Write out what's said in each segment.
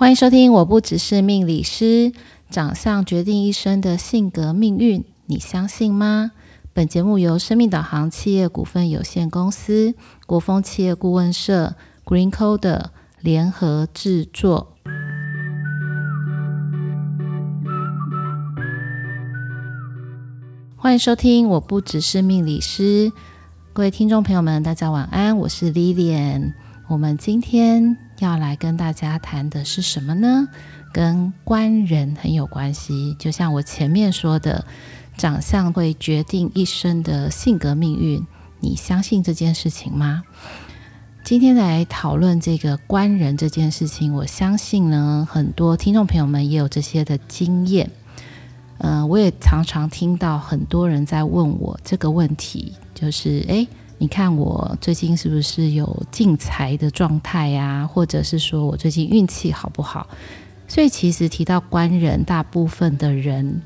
欢迎收听，我不只是命理师，长相决定一生的性格命运，你相信吗？本节目由生命导航企业股份有限公司、国风企业顾问社、Green Code 联合制作。欢迎收听，我不只是命理师，各位听众朋友们，大家晚安，我是 Lilian。我们今天要来跟大家谈的是什么呢？跟官人很有关系。就像我前面说的，长相会决定一生的性格命运。你相信这件事情吗？今天来讨论这个官人这件事情，我相信呢，很多听众朋友们也有这些的经验。呃，我也常常听到很多人在问我这个问题，就是诶。你看我最近是不是有进财的状态呀？或者是说我最近运气好不好？所以其实提到官人，大部分的人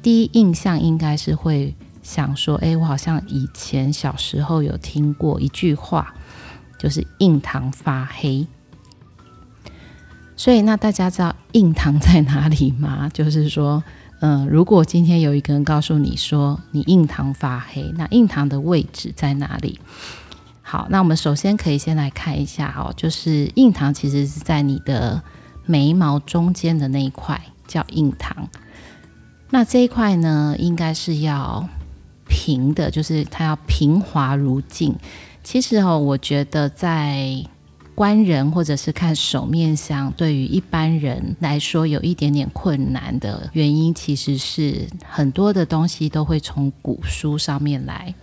第一印象应该是会想说：哎，我好像以前小时候有听过一句话，就是印堂发黑。所以那大家知道印堂在哪里吗？就是说。嗯、如果今天有一个人告诉你说你印堂发黑，那印堂的位置在哪里？好，那我们首先可以先来看一下哦，就是印堂其实是在你的眉毛中间的那一块叫印堂。那这一块呢，应该是要平的，就是它要平滑如镜。其实哦，我觉得在官人或者是看手面相，对于一般人来说有一点点困难的原因，其实是很多的东西都会从古书上面来。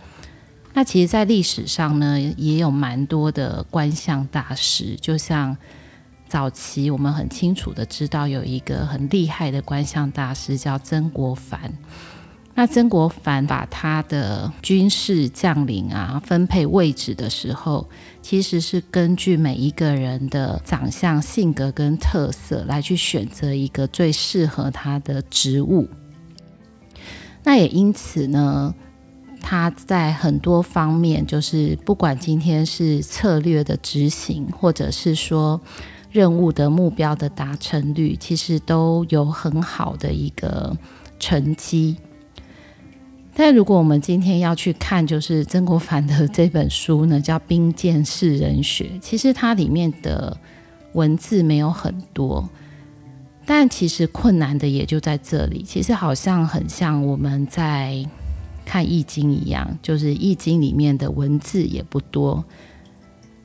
那其实，在历史上呢，也有蛮多的观相大师，就像早期我们很清楚的知道有一个很厉害的观相大师叫曾国藩。那曾国藩把他的军事将领啊分配位置的时候，其实是根据每一个人的长相、性格跟特色来去选择一个最适合他的职务。那也因此呢，他在很多方面，就是不管今天是策略的执行，或者是说任务的目标的达成率，其实都有很好的一个成绩。但如果我们今天要去看，就是曾国藩的这本书呢，叫《兵谏识人学》。其实它里面的文字没有很多，但其实困难的也就在这里。其实好像很像我们在看《易经》一样，就是《易经》里面的文字也不多，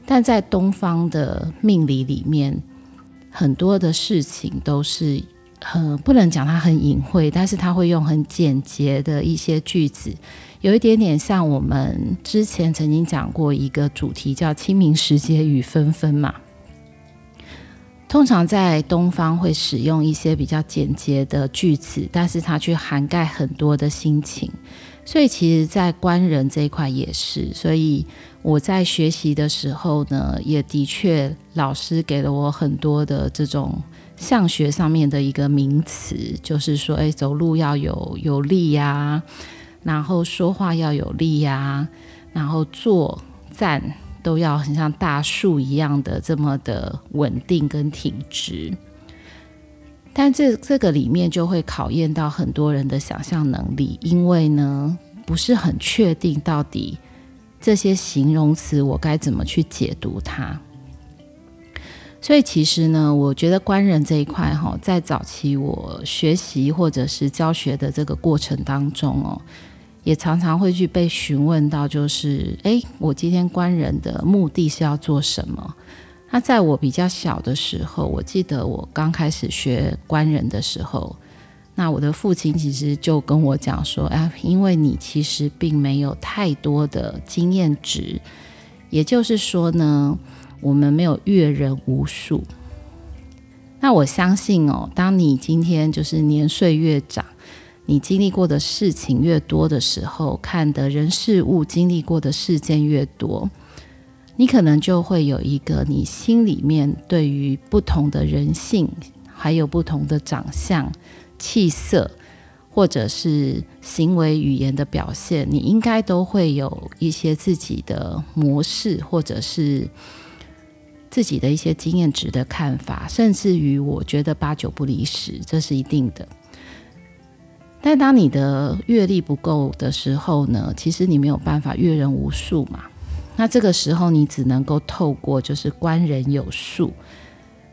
但在东方的命理里面，很多的事情都是。呃，不能讲它很隐晦，但是它会用很简洁的一些句子，有一点点像我们之前曾经讲过一个主题，叫“清明时节雨纷纷”嘛。通常在东方会使用一些比较简洁的句子，但是它却涵盖很多的心情。所以，其实，在官人这一块也是。所以我在学习的时候呢，也的确老师给了我很多的这种。相学上面的一个名词，就是说，哎，走路要有有力呀，然后说话要有力呀，然后坐站都要很像大树一样的这么的稳定跟挺直。但这这个里面就会考验到很多人的想象能力，因为呢，不是很确定到底这些形容词我该怎么去解读它。所以其实呢，我觉得官人这一块哈，在早期我学习或者是教学的这个过程当中哦，也常常会去被询问到，就是诶，我今天官人的目的是要做什么？那在我比较小的时候，我记得我刚开始学官人的时候，那我的父亲其实就跟我讲说，哎，因为你其实并没有太多的经验值，也就是说呢。我们没有阅人无数，那我相信哦，当你今天就是年岁越长，你经历过的事情越多的时候，看的人事物经历过的事件越多，你可能就会有一个你心里面对于不同的人性，还有不同的长相、气色，或者是行为语言的表现，你应该都会有一些自己的模式，或者是。自己的一些经验值的看法，甚至于我觉得八九不离十，这是一定的。但当你的阅历不够的时候呢，其实你没有办法阅人无数嘛。那这个时候你只能够透过就是观人有数。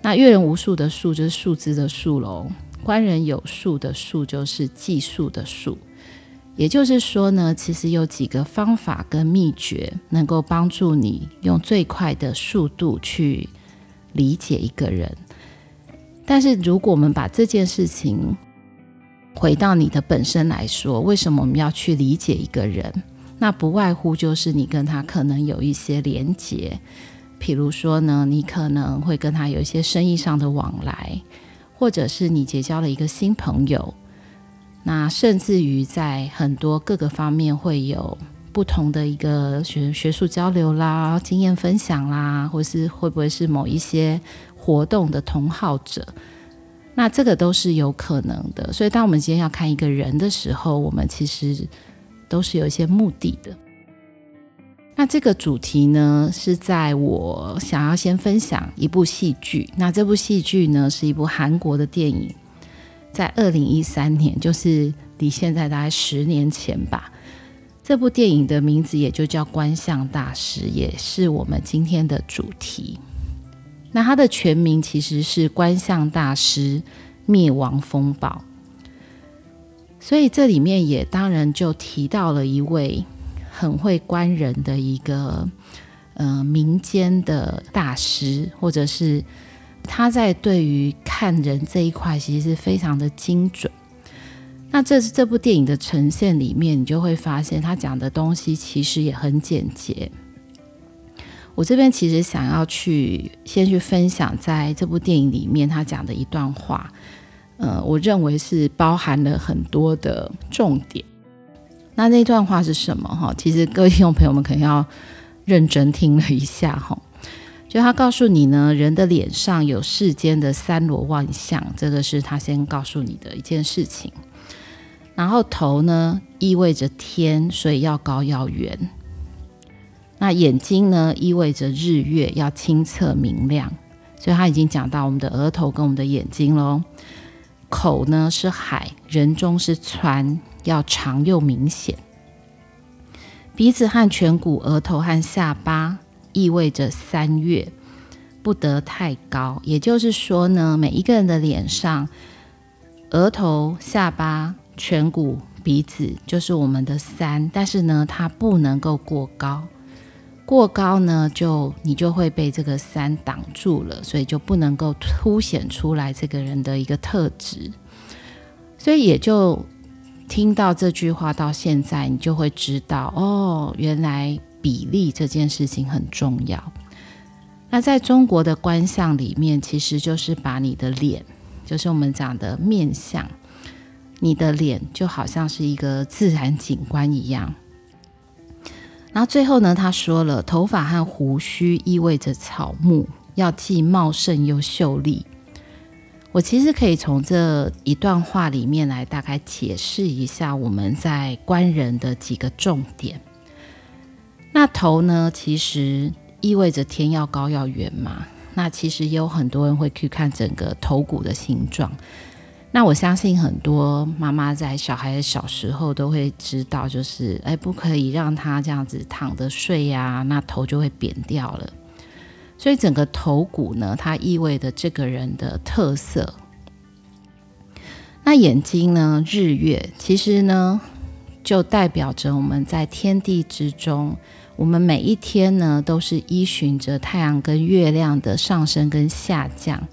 那阅人无数的数就是数字的数喽，观人有数的数就是计数的数。也就是说呢，其实有几个方法跟秘诀能够帮助你用最快的速度去理解一个人。但是如果我们把这件事情，回到你的本身来说，为什么我们要去理解一个人？那不外乎就是你跟他可能有一些连结，譬如说呢，你可能会跟他有一些生意上的往来，或者是你结交了一个新朋友，那甚至于在很多各个方面会有不同的一个学学术交流啦、经验分享啦，或是会不会是某一些活动的同好者。那这个都是有可能的，所以当我们今天要看一个人的时候，我们其实都是有一些目的的。那这个主题呢，是在我想要先分享一部戏剧。那这部戏剧呢，是一部韩国的电影，在二零一三年，就是离现在大概十年前吧。这部电影的名字也就叫《观相大师》，也是我们今天的主题。那它的全名其实是《观相大师灭亡风暴》，所以这里面也当然就提到了一位很会观人的一个呃民间的大师，或者是他在对于看人这一块其实是非常的精准。那这是这部电影的呈现里面，你就会发现他讲的东西其实也很简洁。我这边其实想要去先去分享，在这部电影里面他讲的一段话，呃，我认为是包含了很多的重点。那那段话是什么？哈，其实各位听众朋友们可能要认真听了一下哈。就他告诉你呢，人的脸上有世间的三罗万象，这个是他先告诉你的一件事情。然后头呢，意味着天，所以要高要圆。那眼睛呢，意味着日月要清澈明亮，所以他已经讲到我们的额头跟我们的眼睛喽。口呢是海，人中是川，要长又明显。鼻子和颧骨、额头和下巴意味着三月，不得太高。也就是说呢，每一个人的脸上，额头、下巴、颧骨、鼻子就是我们的三，但是呢，它不能够过高。过高呢，就你就会被这个三挡住了，所以就不能够凸显出来这个人的一个特质。所以也就听到这句话到现在，你就会知道哦，原来比例这件事情很重要。那在中国的观相里面，其实就是把你的脸，就是我们讲的面相，你的脸就好像是一个自然景观一样。然后最后呢，他说了，头发和胡须意味着草木，要既茂盛又秀丽。我其实可以从这一段话里面来大概解释一下我们在观人的几个重点。那头呢，其实意味着天要高要圆嘛。那其实也有很多人会去看整个头骨的形状。那我相信很多妈妈在小孩小时候都会知道，就是哎，不可以让他这样子躺着睡呀，那头就会扁掉了。所以整个头骨呢，它意味着这个人的特色。那眼睛呢，日月其实呢，就代表着我们在天地之中，我们每一天呢，都是依循着太阳跟月亮的上升跟下降。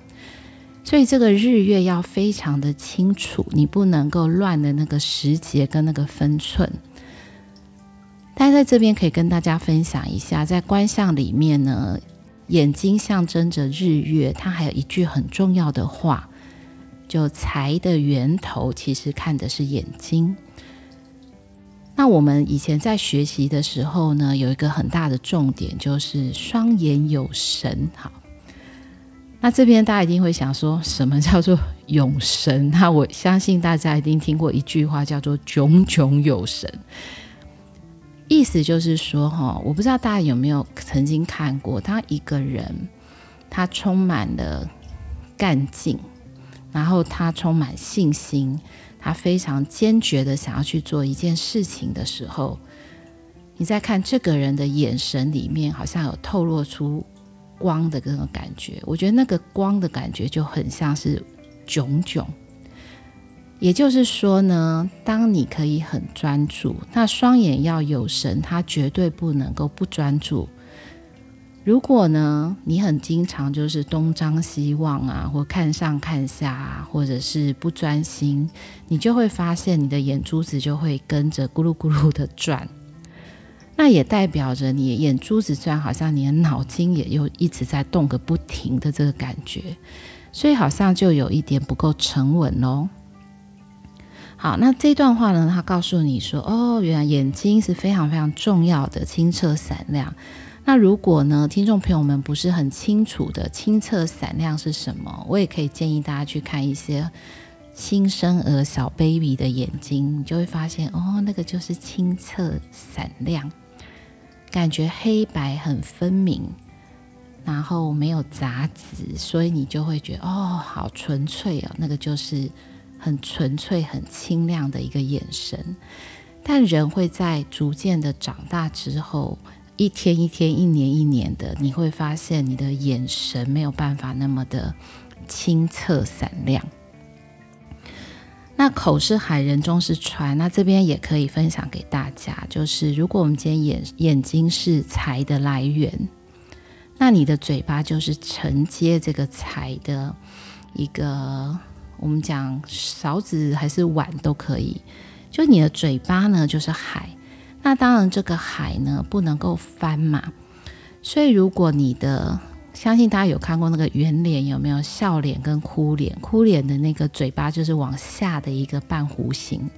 所以这个日月要非常的清楚，你不能够乱的那个时节跟那个分寸。但在这边可以跟大家分享一下，在观相里面呢，眼睛象征着日月，它还有一句很重要的话，就财的源头其实看的是眼睛。那我们以前在学习的时候呢，有一个很大的重点就是双眼有神，好。那这边大家一定会想说，什么叫做有神？那我相信大家一定听过一句话，叫做“炯炯有神”。意思就是说，哈，我不知道大家有没有曾经看过，当一个人他充满了干劲，然后他充满信心，他非常坚决的想要去做一件事情的时候，你再看这个人的眼神里面，好像有透露出光的那种感觉。我觉得那个光的感觉就很像是炯炯。也就是说呢，当你可以很专注，那双眼要有神，他绝对不能够不专注。如果呢，你很经常就是东张西望啊，或看上看下啊，或者是不专心，你就会发现你的眼珠子就会跟着咕噜咕噜的转。那也代表着你眼珠子转，好像你的脑筋也又一直在动个不停的这个感觉，所以好像就有一点不够沉稳喽。好，那这段话呢，他告诉你说，哦，原来眼睛是非常非常重要的，清澈闪亮。那如果呢，听众朋友们不是很清楚的清澈闪亮是什么，我也可以建议大家去看一些新生儿小 baby 的眼睛，你就会发现哦，那个就是清澈闪亮，感觉黑白很分明，然后没有杂质，所以你就会觉得哦，好纯粹哦，那个就是很纯粹、很清亮的一个眼神。但人会在逐渐的长大之后。一天一天，一年一年的，你会发现你的眼神没有办法那么的清澈闪亮。那口是海，人中是川。那这边也可以分享给大家，就是如果我们今天眼眼睛是财的来源，那你的嘴巴就是承接这个财的一个，我们讲勺子还是碗都可以。就你的嘴巴呢，就是海。那当然，这个海呢不能够翻嘛，所以如果你的，相信大家有看过那个圆脸，有没有笑脸跟哭脸？哭脸的那个嘴巴就是往下的一个半弧形，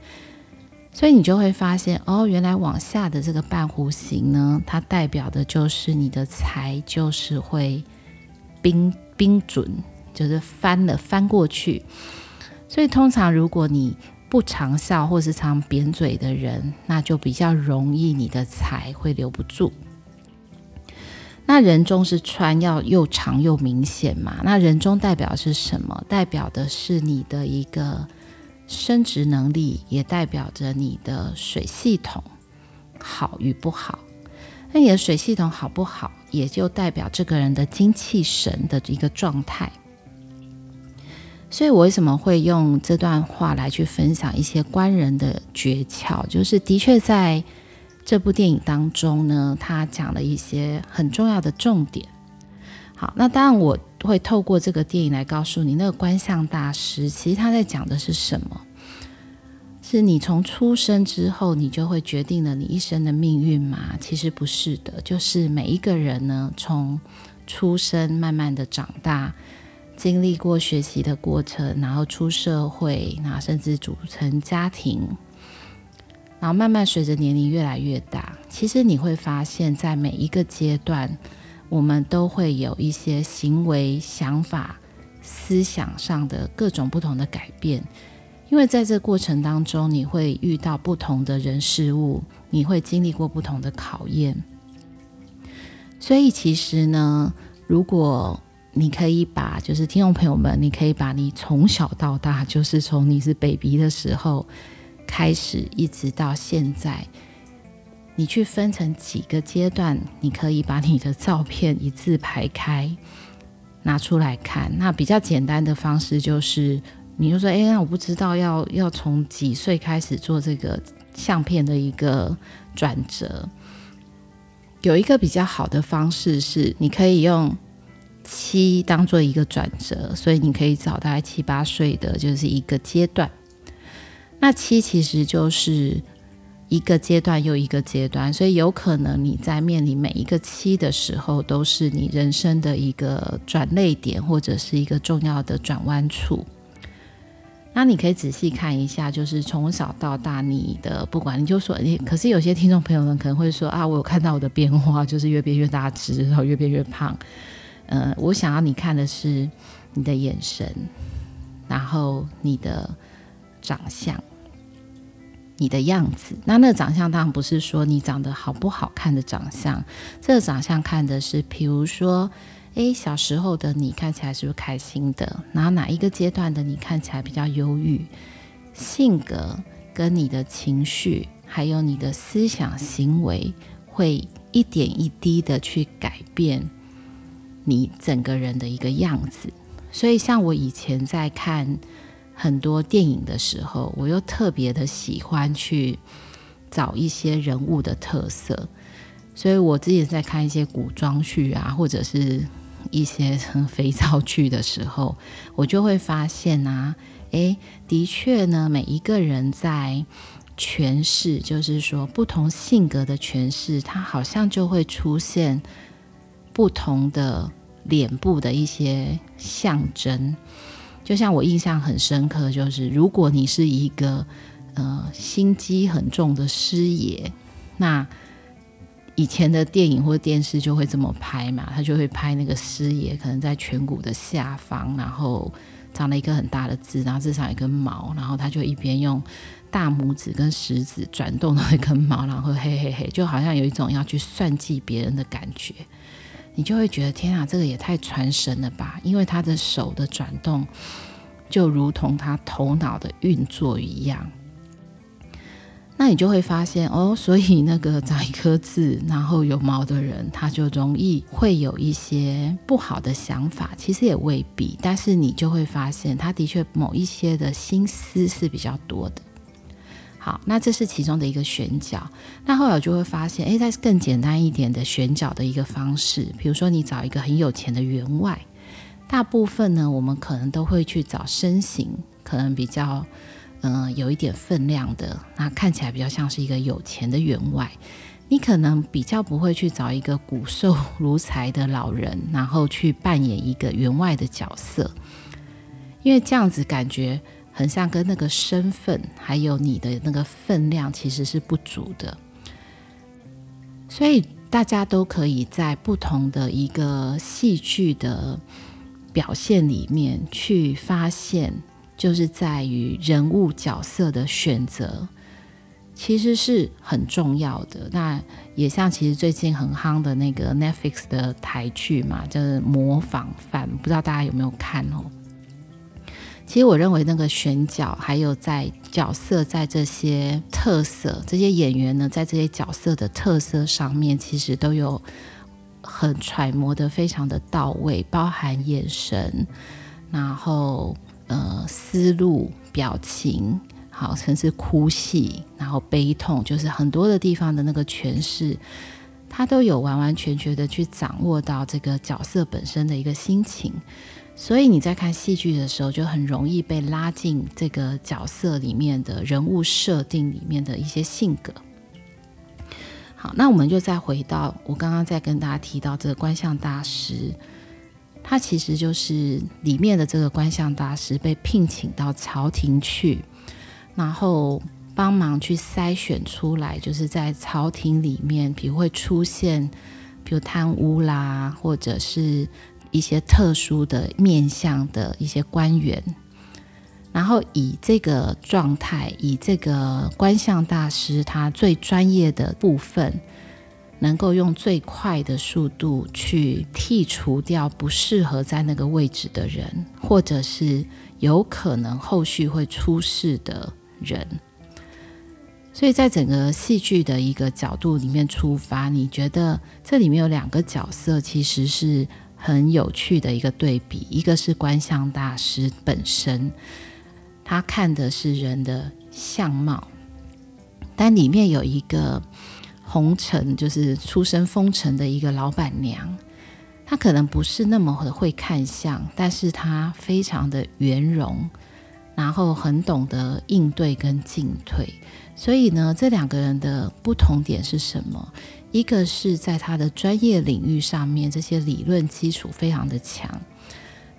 所以你就会发现哦，原来往下的这个半弧形呢，它代表的就是你的财就是会冰冰准，就是翻了翻过去。所以通常如果你不常笑或是常扁嘴的人，那就比较容易你的财会留不住。那人中是穿，要又长又明显嘛。那人中代表是什么？代表的是你的一个生殖能力，也代表着你的水系统好与不好。那你的水系统好不好，也就代表这个人的精气神的一个状态。所以我为什么会用这段话来去分享一些观人的诀窍？就是的确在这部电影当中呢，他讲了一些很重要的重点。好，那当然我会透过这个电影来告诉你，那个观相大师其实他在讲的是什么？是你从出生之后，你就会决定了你一生的命运吗？其实不是的，就是每一个人呢，从出生慢慢的长大。经历过学习的过程，然后出社会，然后甚至组成家庭，然后慢慢随着年龄越来越大，其实你会发现在每一个阶段，我们都会有一些行为、想法、思想上的各种不同的改变，因为在这过程当中，你会遇到不同的人事物，你会经历过不同的考验，所以其实呢，如果你可以把，就是听众朋友们，你可以把你从小到大，就是从你是 baby 的时候开始，一直到现在，你去分成几个阶段，你可以把你的照片一字排开，拿出来看。那比较简单的方式就是，你就说，哎，那我不知道要要从几岁开始做这个相片的一个转折。有一个比较好的方式是，你可以用。七当做一个转折，所以你可以找大概七八岁的，就是一个阶段。那七其实就是一个阶段又一个阶段，所以有可能你在面临每一个七的时候，都是你人生的一个转捩点，或者是一个重要的转弯处。那你可以仔细看一下，就是从小到大你的不管，你就说，你可是有些听众朋友们可能会说啊，我有看到我的变化，就是越变越大只，然后越变越胖。呃，我想要你看的是你的眼神，然后你的长相，你的样子。那那个长相当然不是说你长得好不好看的长相，这个长相看的是，比如说，诶，小时候的你看起来是不是开心的？然后哪一个阶段的你看起来比较忧郁？性格跟你的情绪，还有你的思想行为，会一点一滴的去改变你整个人的一个样子。所以，像我以前在看很多电影的时候，我又特别的喜欢去找一些人物的特色。所以我之前在看一些古装剧啊，或者是一些肥皂剧的时候，我就会发现啊，诶，的确呢，每一个人在诠释，就是说不同性格的诠释，它好像就会出现不同的。脸部的一些象征，就像我印象很深刻，就是如果你是一个呃心机很重的师爷，那以前的电影或电视就会这么拍嘛，他就会拍那个师爷可能在颧骨的下方，然后长了一个很大的痣，然后至少一根毛，然后他就一边用大拇指跟食指转动那根毛，然后嘿嘿嘿，就好像有一种要去算计别人的感觉。你就会觉得天啊，这个也太传神了吧！因为他的手的转动，就如同他头脑的运作一样。那你就会发现哦，所以那个长一颗痣，然后有毛的人，他就容易会有一些不好的想法。其实也未必，但是你就会发现，他的确某一些的心思是比较多的。好，那这是其中的一个选角。那后来我就会发现，诶，在更简单一点的选角的一个方式，比如说你找一个很有钱的员外，大部分呢，我们可能都会去找身形可能比较，嗯、有一点分量的，那看起来比较像是一个有钱的员外。你可能比较不会去找一个骨瘦 如柴的老人，然后去扮演一个员外的角色，因为这样子感觉。很像跟那个身份，还有你的那个分量，其实是不足的。所以大家都可以在不同的一个戏剧的表现里面去发现，就是在于人物角色的选择，其实是很重要的。那也像其实最近很夯的那个 Netflix 的台剧嘛，就是《模仿犯》，不知道大家有没有看哦？其实我认为那个选角，还有在角色在这些特色，这些演员呢，在这些角色的特色上面，其实都有很揣摩的非常的到位，包含眼神，然后呃思路、表情，好，甚至哭戏，然后悲痛，就是很多的地方的那个诠释，他都有完完全全的去掌握到这个角色本身的一个心情。所以你在看戏剧的时候，就很容易被拉进这个角色里面的人物设定里面的一些性格。好，那我们就再回到我刚刚在跟大家提到这个观相大师，他其实就是里面的这个观相大师被聘请到朝廷去，然后帮忙去筛选出来，就是在朝廷里面，比如会出现，比如贪污啦，或者是。一些特殊的面向的一些官员，然后以这个状态，以这个观相大师他最专业的部分，能够用最快的速度去剔除掉不适合在那个位置的人，或者是有可能后续会出事的人。所以在整个戏剧的一个角度里面出发，你觉得这里面有两个角色其实是。很有趣的一个对比，一个是观相大师本身，他看的是人的相貌，但里面有一个红尘，就是出身风尘的一个老板娘，她可能不是那么的会看相，但是她非常的圆融，然后很懂得应对跟进退。所以呢，这两个人的不同点是什么？一个是在他的专业领域上面，这些理论基础非常的强。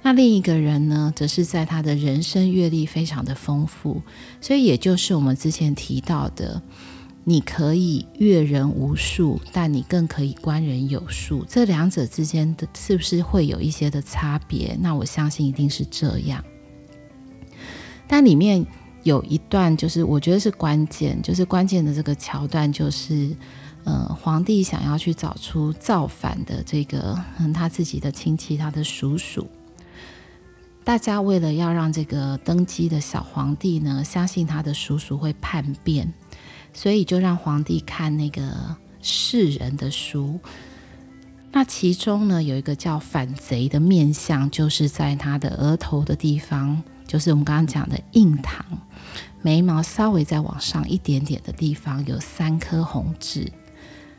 那另一个人呢，则是在他的人生阅历非常的丰富。所以也就是我们之前提到的，你可以阅人无数，但你更可以观人有数。这两者之间的是不是会有一些的差别？那我相信一定是这样。但里面有一段，就是我觉得是关键，就是关键的这个桥段，就是。呃，皇帝想要去找出造反的这个，嗯，他自己的亲戚，他的叔叔。大家为了要让这个登基的小皇帝呢，相信他的叔叔会叛变，所以就让皇帝看那个世人的书。那其中呢，有一个叫反贼的面相，就是在他的额头的地方，就是我们刚刚讲的印堂，眉毛稍微再往上一点点的地方，有三颗红痣。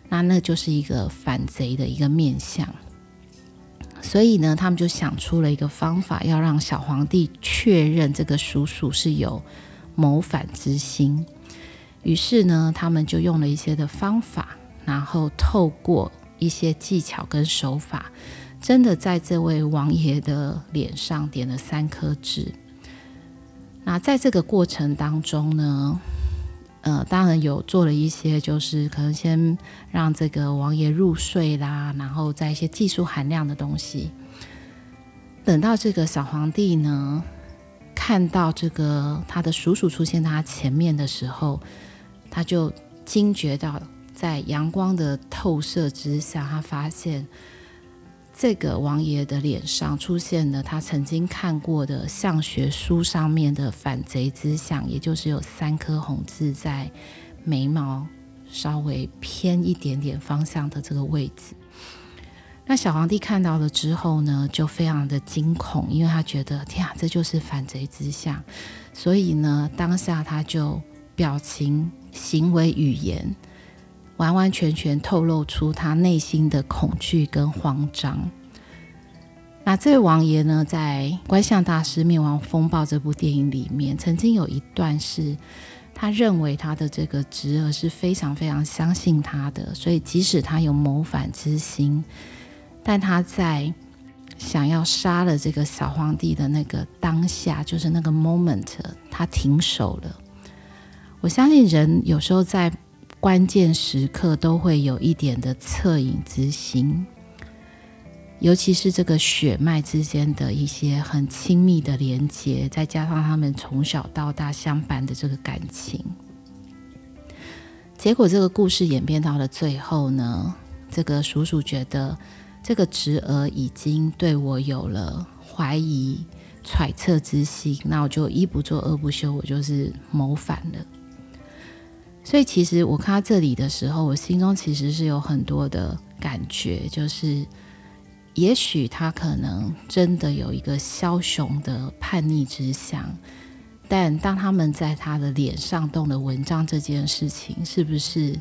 那那就是一个反贼的一个面相，所以呢，他们就想出了一个方法，要让小皇帝确认这个叔叔是有谋反之心。于是呢，他们就用了一些的方法，然后透过一些技巧跟手法，真的在这位王爷的脸上点了三颗痣。那在这个过程当中呢，呃，当然有做了一些，就是可能先让这个王爷入睡啦，然后在一些技术含量的东西。等到这个小皇帝呢，看到这个他的叔叔出现在他前面的时候，他就惊觉到，在阳光的透射之下，他发现。这个王爷的脸上出现了他曾经看过的相学书上面的反贼之相，也就是有三颗红痣在眉毛稍微偏一点点方向的这个位置。那小皇帝看到了之后呢，就非常的惊恐，因为他觉得天啊，这就是反贼之相，所以呢，当下他就表情、行为、语言。完完全全透露出他内心的恐惧跟慌张。那这位王爷呢，在《观相大师灭亡风暴》这部电影里面，曾经有一段是，他认为他的这个侄儿是非常非常相信他的，所以即使他有谋反之心，但他在想要杀了这个小皇帝的那个当下，就是那个 moment，他停手了。我相信人有时候在。关键时刻都会有一点的恻隐之心，尤其是这个血脉之间的一些很亲密的连接，再加上他们从小到大相伴的这个感情，结果这个故事演变到了最后呢，这个叔叔觉得这个侄儿已经对我有了怀疑、揣测之心，那我就一不做二不休，我就是谋反了。所以，其实我看到这里的时候，我心中其实是有很多的感觉，就是也许他可能真的有一个枭雄的叛逆之相，但当他们在他的脸上动了文章这件事情，是不是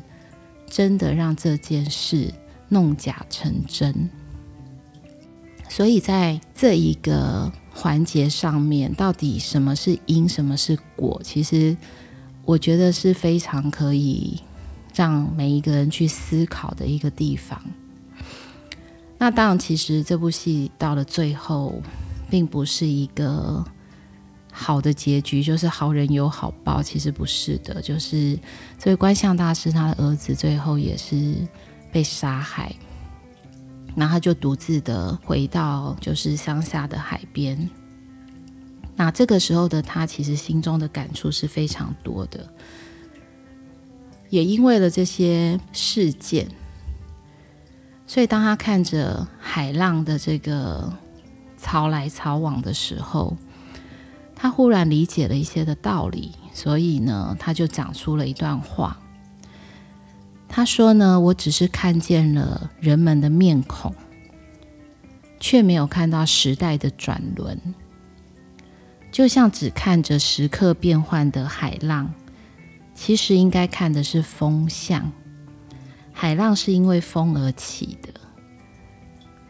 真的让这件事弄假成真？所以在这一个环节上面，到底什么是因，什么是果？其实。我觉得是非常可以让每一个人去思考的一个地方。那当然，其实这部戏到了最后，并不是一个好的结局，就是好人有好报。其实不是的，就是这位观相大师他的儿子最后也是被杀害，然后他就独自的回到就是乡下的海边。那这个时候的他，其实心中的感触是非常多的，也因为了这些事件，所以当他看着海浪的这个潮来潮往的时候，他忽然理解了一些的道理，所以呢，他就讲出了一段话。他说呢：“我只是看见了人们的面孔，却没有看到时代的转轮。”就像只看着时刻变换的海浪，其实应该看的是风向。海浪是因为风而起的。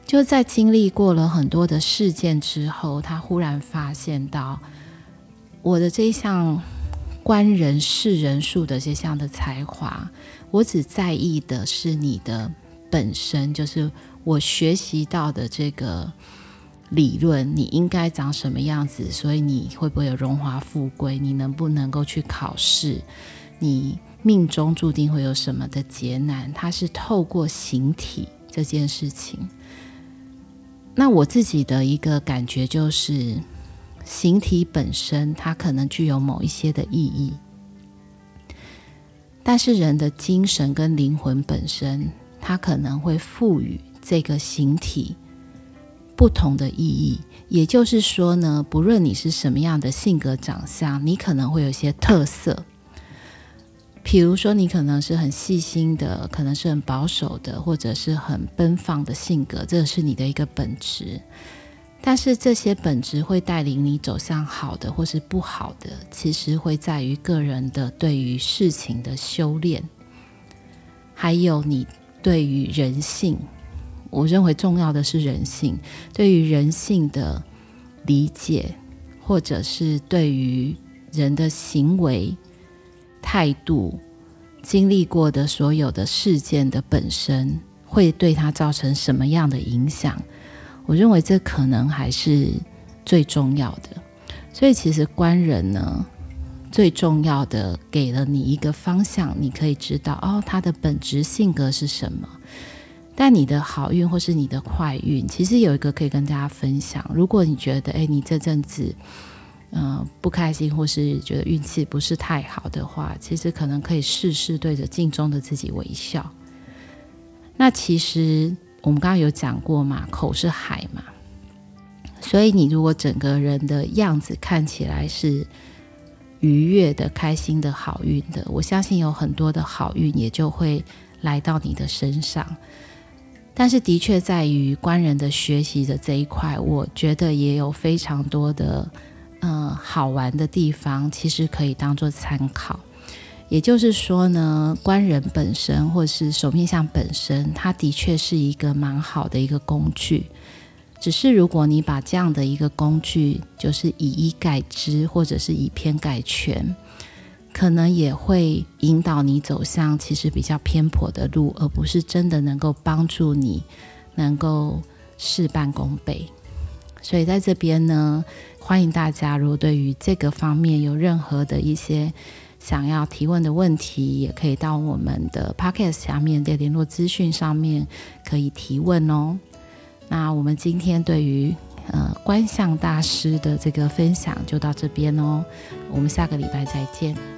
就在经历过了很多的事件之后，他忽然发现到，我的这一项观人事人数的这项的才华，我只在意的是你的本身，就是我学习到的这个。理论，你应该长什么样子？所以你会不会有荣华富贵？你能不能够去考试？你命中注定会有什么的劫难？它是透过形体这件事情。那我自己的一个感觉就是，形体本身它可能具有某一些的意义，但是人的精神跟灵魂本身，它可能会赋予这个形体不同的意义。也就是说呢，不论你是什么样的性格长相，你可能会有一些特色。比如说，你可能是很细心的，可能是很保守的，或者是很奔放的性格，这是你的一个本质。但是这些本质会带领你走向好的或是不好的，其实会在于个人的对于事情的修炼，还有你对于人性。我认为重要的是人性，对于人性的理解，或者是对于人的行为。态度经历过的所有的事件的本身，会对他造成什么样的影响？我认为这可能还是最重要的。所以，其实观人呢，最重要的给了你一个方向，你可以知道哦，他的本质性格是什么。但你的好运或是你的坏运，其实有一个可以跟大家分享。如果你觉得，哎，你这阵子。嗯、不开心或是觉得运气不是太好的话，其实可能可以试试对着镜中的自己微笑。那其实我们刚刚有讲过嘛，口是海嘛，所以你如果整个人的样子看起来是愉悦的、开心的、好运的，我相信有很多的好运也就会来到你的身上。但是的确在于观人的学习的这一块，我觉得也有非常多的。嗯，好玩的地方其实可以当做参考。也就是说呢，官人本身或是手面相本身，它的确是一个蛮好的一个工具。只是如果你把这样的一个工具，就是以一概之，或者是以偏概全，可能也会引导你走向其实比较偏颇的路，而不是真的能够帮助你能够事半功倍。所以在这边呢。欢迎大家，如果对于这个方面有任何的一些想要提问的问题，也可以到我们的 Podcast 下面的联络资讯上面可以提问哦。那我们今天对于呃观相大师的这个分享就到这边哦，我们下个礼拜再见。